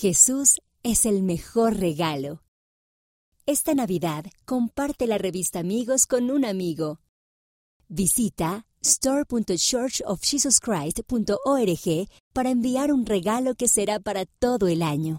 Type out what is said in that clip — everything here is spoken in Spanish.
Jesús es el mejor regalo. Esta Navidad comparte la revista Amigos con un amigo. Visita store.churchofjesuschrist.org para enviar un regalo que será para todo el año.